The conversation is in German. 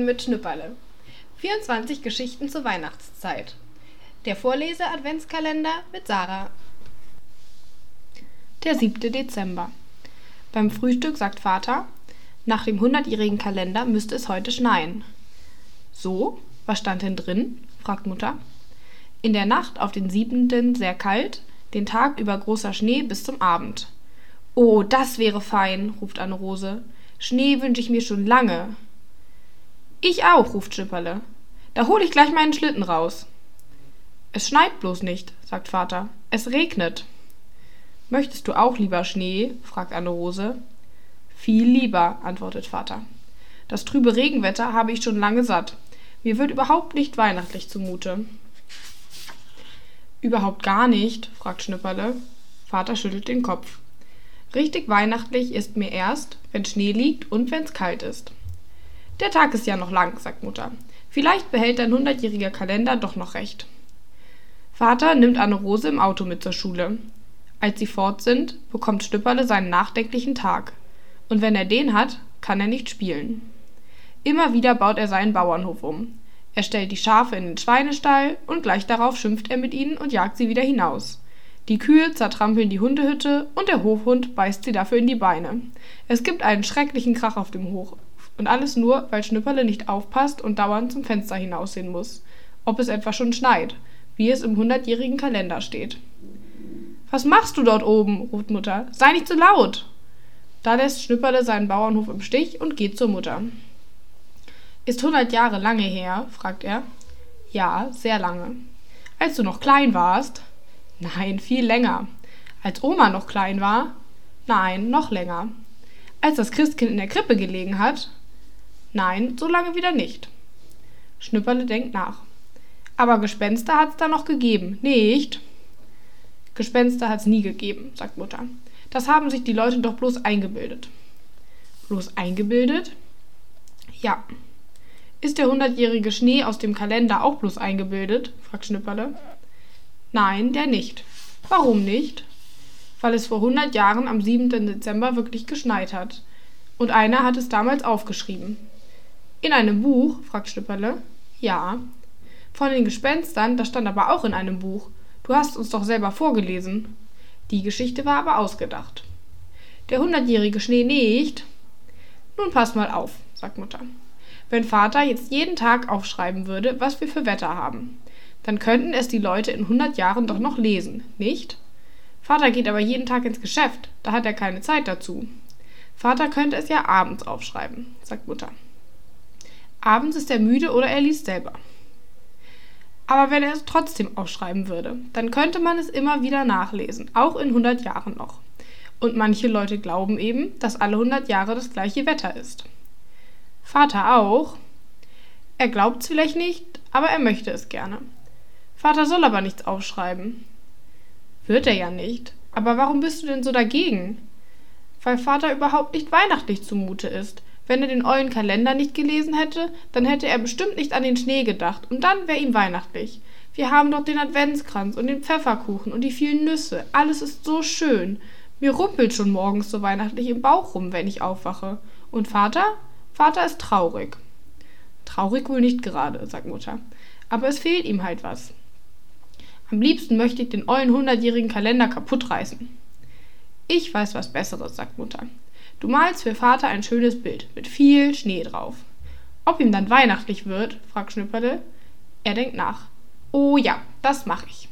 Weihnachten mit Schnüpperle. 24 Geschichten zur Weihnachtszeit. Der Vorlese-Adventskalender mit Sarah. Der 7. Dezember. Beim Frühstück sagt Vater, nach dem hundertjährigen Kalender müsste es heute schneien. So? Was stand denn drin? fragt Mutter. In der Nacht auf den siebenten sehr kalt, den Tag über großer Schnee bis zum Abend. Oh, das wäre fein, ruft Anne-Rose. Schnee wünsche ich mir schon lange. Ich auch, ruft Schipperle. Da hol ich gleich meinen Schlitten raus. Es schneit bloß nicht, sagt Vater. Es regnet. Möchtest du auch lieber Schnee? fragt Anne-Rose. Viel lieber, antwortet Vater. Das trübe Regenwetter habe ich schon lange satt. Mir wird überhaupt nicht weihnachtlich zumute. Überhaupt gar nicht, fragt Schnipperle. Vater schüttelt den Kopf. Richtig weihnachtlich ist mir erst, wenn Schnee liegt und wenn's kalt ist. Der Tag ist ja noch lang, sagt Mutter. Vielleicht behält dein hundertjähriger Kalender doch noch recht. Vater nimmt Anne-Rose im Auto mit zur Schule. Als sie fort sind, bekommt Stüpperle seinen nachdenklichen Tag. Und wenn er den hat, kann er nicht spielen. Immer wieder baut er seinen Bauernhof um. Er stellt die Schafe in den Schweinestall und gleich darauf schimpft er mit ihnen und jagt sie wieder hinaus. Die Kühe zertrampeln die Hundehütte und der Hofhund beißt sie dafür in die Beine. Es gibt einen schrecklichen Krach auf dem Hof und alles nur, weil Schnüpperle nicht aufpasst und dauernd zum Fenster hinaussehen muss. Ob es etwa schon schneit, wie es im hundertjährigen Kalender steht. Was machst du dort oben? ruft Mutter. Sei nicht so laut! Da lässt Schnüpperle seinen Bauernhof im Stich und geht zur Mutter. Ist hundert Jahre lange her? fragt er. Ja, sehr lange. Als du noch klein warst? Nein, viel länger. Als Oma noch klein war? Nein, noch länger. Als das Christkind in der Krippe gelegen hat? Nein, so lange wieder nicht. Schnüpperle denkt nach. Aber Gespenster hat's da noch gegeben, nicht? Gespenster hat's nie gegeben, sagt Mutter. Das haben sich die Leute doch bloß eingebildet. Bloß eingebildet? Ja. Ist der hundertjährige Schnee aus dem Kalender auch bloß eingebildet? fragt Schnüpperle. Nein, der nicht. Warum nicht? Weil es vor hundert Jahren am 7. Dezember wirklich geschneit hat. Und einer hat es damals aufgeschrieben. In einem Buch? fragt Schnipperle. Ja. Von den Gespenstern, das stand aber auch in einem Buch. Du hast uns doch selber vorgelesen. Die Geschichte war aber ausgedacht. Der hundertjährige Schnee nicht. Nun pass mal auf, sagt Mutter. Wenn Vater jetzt jeden Tag aufschreiben würde, was wir für Wetter haben, dann könnten es die Leute in hundert Jahren doch noch lesen, nicht? Vater geht aber jeden Tag ins Geschäft, da hat er keine Zeit dazu. Vater könnte es ja abends aufschreiben, sagt Mutter. Abends ist er müde oder er liest selber. Aber wenn er es trotzdem aufschreiben würde, dann könnte man es immer wieder nachlesen, auch in 100 Jahren noch. Und manche Leute glauben eben, dass alle 100 Jahre das gleiche Wetter ist. Vater auch. Er glaubt es vielleicht nicht, aber er möchte es gerne. Vater soll aber nichts aufschreiben. Wird er ja nicht. Aber warum bist du denn so dagegen? Weil Vater überhaupt nicht weihnachtlich zumute ist. Wenn er den ollen Kalender nicht gelesen hätte, dann hätte er bestimmt nicht an den Schnee gedacht, und dann wäre ihm weihnachtlich. Wir haben doch den Adventskranz und den Pfefferkuchen und die vielen Nüsse. Alles ist so schön. Mir rumpelt schon morgens so weihnachtlich im Bauch rum, wenn ich aufwache. Und Vater? Vater ist traurig. Traurig wohl nicht gerade, sagt Mutter. Aber es fehlt ihm halt was. Am liebsten möchte ich den ollen hundertjährigen Kalender kaputt reißen. Ich weiß was Besseres, sagt Mutter. Du malst für Vater ein schönes Bild mit viel Schnee drauf. Ob ihm dann weihnachtlich wird? fragt Schnüpperle. Er denkt nach. Oh ja, das mach ich.